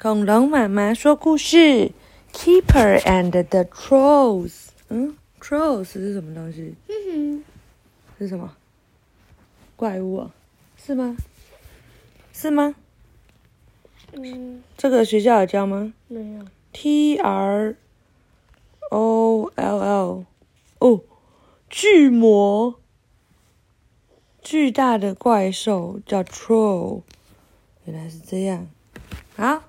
恐龙妈妈说故事：Keeper and the Trolls。嗯，Trolls 是什么东西？嗯是什么？怪物、啊？是吗？是吗？嗯，这个学校有教吗没有。？T R O L L，哦，巨魔，巨大的怪兽叫 Troll，原来是这样。好，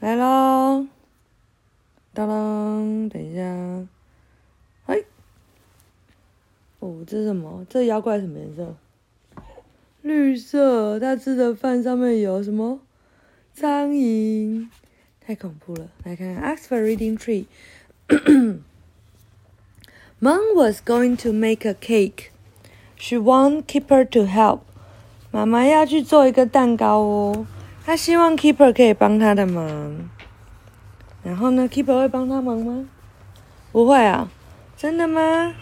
来喽，当当，等一下，嘿，哦，这是什么？这妖怪什么颜色？绿色。它吃的饭上面有什么？苍蝇，太恐怖了。来看，Ask for Reading Tree。Mom was going to make a cake. She want Keeper to help. 妈妈要去做一个蛋糕哦，她希望 Keeper 可以帮她的忙。然后呢，Keeper 会帮她忙吗？不会啊，真的吗？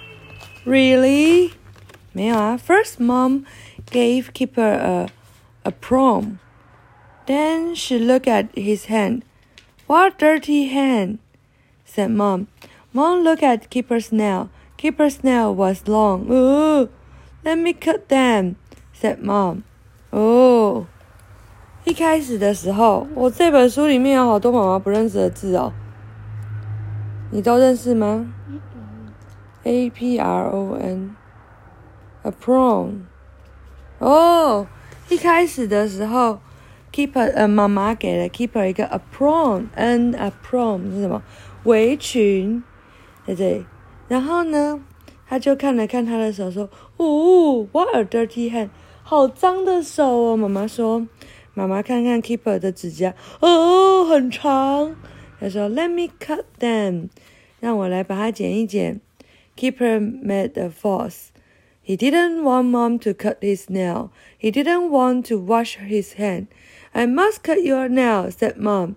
Really？没有啊。First, Mom gave Keeper a a prawn. Then she looked at his hand. What dirty hand? said Mom. Mom looked at Keeper's nail. Keeper's nail was long. Oh, let me cut them, said Mom. Oh. 一开始的时候，我这本书里面有好多妈妈不认识的字哦。你都认识吗？A P R O N，a prawn。哦，一开始的时候，Keeper 呃妈妈给了 Keeper 一个 a prawn，n a prawn 是什么？围裙在这里。然后呢，他就看了看他的手，说：“哦，what a dirty hand，好脏的手哦。”妈妈说：“妈妈看看 Keeper 的指甲，哦，很长。”他说：“Let me cut them，让我来把它剪一剪。”Keeper made a fuss. He didn't want Mom to cut his nail. He didn't want to wash his hand. I must cut your nail, said Mom.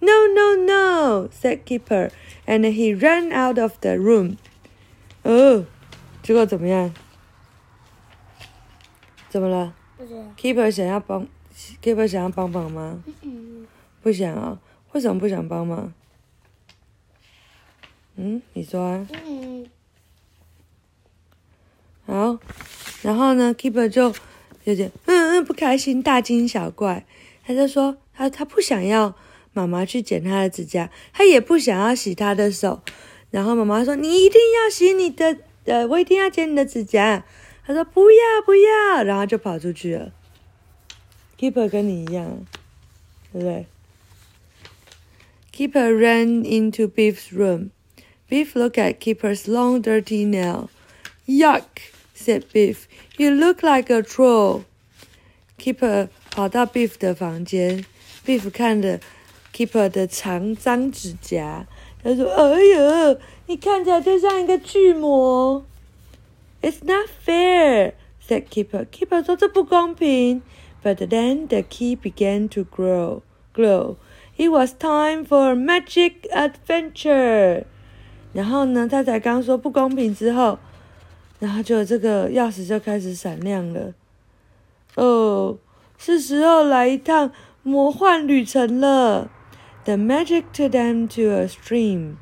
No, no, no, said Keeper, and he ran out of the room. 哦，结果怎么样？怎么了不知道。 ？Keeper 想要帮 ，Keeper 想要帮忙吗？不想啊？为什么不想帮忙？嗯，你说啊。好，然后呢？keep 就有点嗯嗯不开心，大惊小怪。他就说他他不想要妈妈去剪他的指甲，他也不想要洗他的手。然后妈妈说：“你一定要洗你的，呃，我一定要剪你的指甲。”他说：“不要不要。”然后就跑出去了。Keeper 跟你一样，对不对？Keeper ran into Beef's room. Beef looked at Keeper's long, dirty nail. Yuck, said Beef. You look like a troll. Keeper 跑到 Beef 的房间，Beef 看着 Keeper 的长脏指甲，他说：“哎呀，你看起来就像一个巨魔。” It's not fair, said Keeper. Keeper 说这不公平。 But then the key began to grow, glow. It was time for a magic adventure. 然后呢，他才刚说不公平之后，然后就这个钥匙就开始闪亮了。哦，是时候来一趟魔幻旅程了。The magic took them to a stream.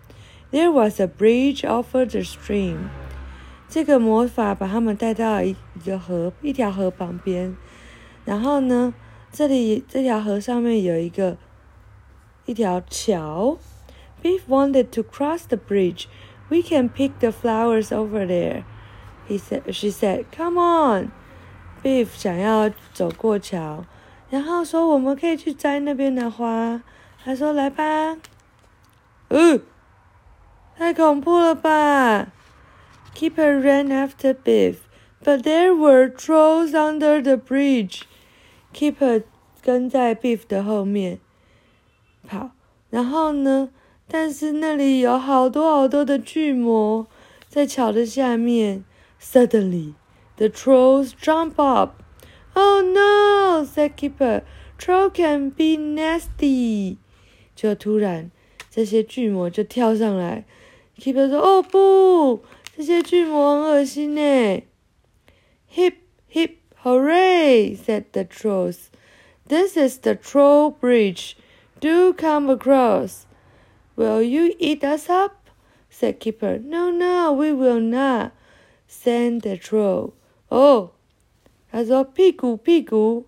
There was a bridge over the stream. 这个魔法把他们带到一一个河，一条河旁边。然后呢，这里这条河上面有一个一条桥。Beef wanted to cross the bridge. We can pick the flowers over there. He said. She said, "Come on." Beef 想要走过桥，然后说我们可以去摘那边的花。他说：“来吧。”嗯，太恐怖了吧！Keeper ran after Beef, but there were trolls under the bridge. Keeper 跟在 Beef 的后面跑，然后呢？但是那里有好多好多的巨魔在桥的下面。Suddenly, the trolls jump up. Oh no! said Keeper. Troll can be nasty. 就突然，这些巨魔就跳上来。Keeper 说：“哦不，这些巨魔很恶心呢。” Hip hooray! said the trolls. This is the troll bridge. Do come across. Will you eat us up? said Keeper. No, no, we will not, said the troll. Oh, 他说屁股屁股，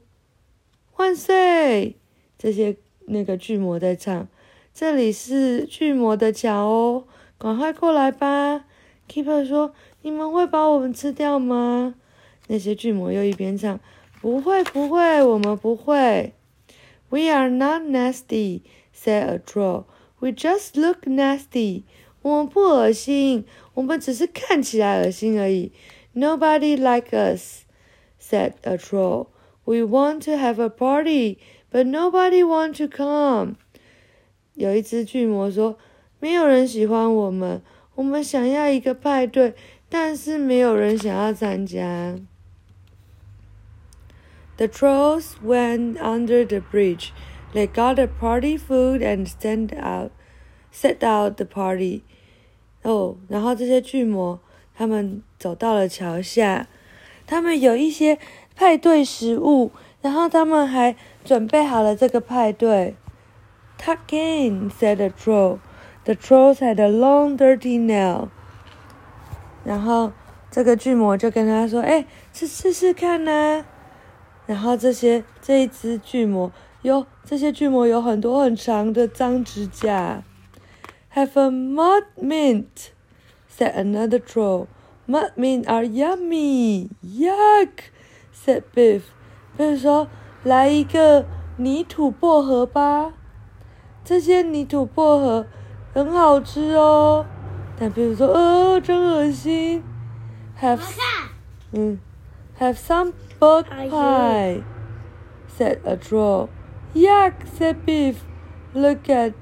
万岁！这些那个巨魔在唱，这里是巨魔的桥哦，赶快过来吧。Keeper 说：“你们会把我们吃掉吗？” 那些巨魔又一边唱：“不会，不会，我们不会。” We are not nasty, said a troll. We just look nasty. 我们不恶心，我们只是看起来恶心而已。Nobody like us, said a troll. We want to have a party, but nobody want to come. 有一只巨魔说：“没有人喜欢我们，我们想要一个派对，但是没有人想要参加。” The trolls went under the bridge. They got the party food and sent out, set out the party. 哦，然后这些巨魔他们走到了桥下，他们有一些派对食物，然后他们还准备好了这个派对。Tuck in, said the troll. The trolls had a long, dirty nail. 然后这个巨魔就跟他说：“哎，吃试试看呐。”然后这些这一只巨魔有这些巨魔有很多很长的脏指甲。Have a mud mint, said another troll. Mud mint are yummy. Yuck, said Biff. Biff 说：“来一个泥土薄荷吧，这些泥土薄荷很好吃哦。”但 Biff 说：“呃，真恶心。”Have 嗯，Have some bug pie, said a troll. Yuck, said Biff. Look at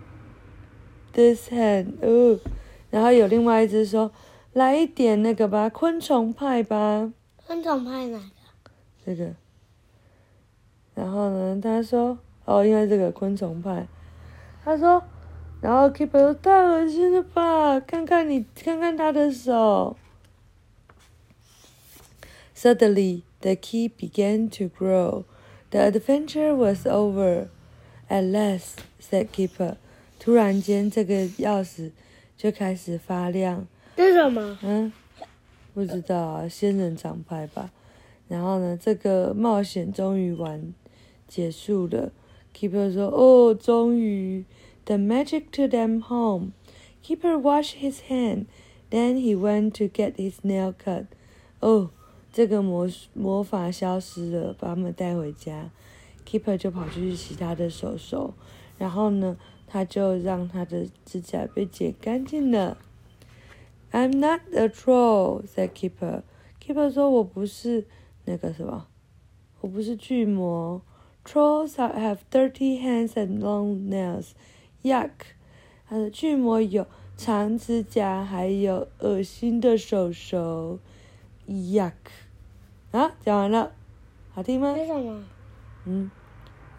this hand. 哦，然后有另外一只说：“来一点那个吧，昆虫派吧。”昆虫派哪个？这个。然后呢，他说：“哦，因为这个昆虫派。”他说：“然后 Keeper 说太恶心了吧？看看你，看看他的手。” Suddenly, the key began to grow. The adventure was over. At last, said Keeper. 突然间，这个钥匙就开始发亮。这是什么？嗯，不知道啊，仙人掌派吧。然后呢，这个冒险终于完结束了。Keeper 说：“哦，终于。” The magic took them home. Keeper washed his hand. Then he went to get his nail cut. 哦， 这个魔魔法消失了，把他们带回家。Keeper 就跑去洗他的手手，然后呢，他就让他的指甲被剪干净了。I'm not a troll," said Keeper. Keeper 说：“我不是那个什么，我不是巨魔。Trolls have dirty hands and long nails. Yuck！他的巨魔有长指甲，还有恶心的手手。Yuck！啊，讲完了，好听吗？为什么？嗯，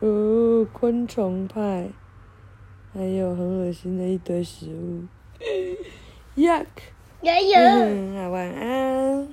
哦，昆虫派，还有很恶心的一堆食物。Yuck！加油。嗯，晚安。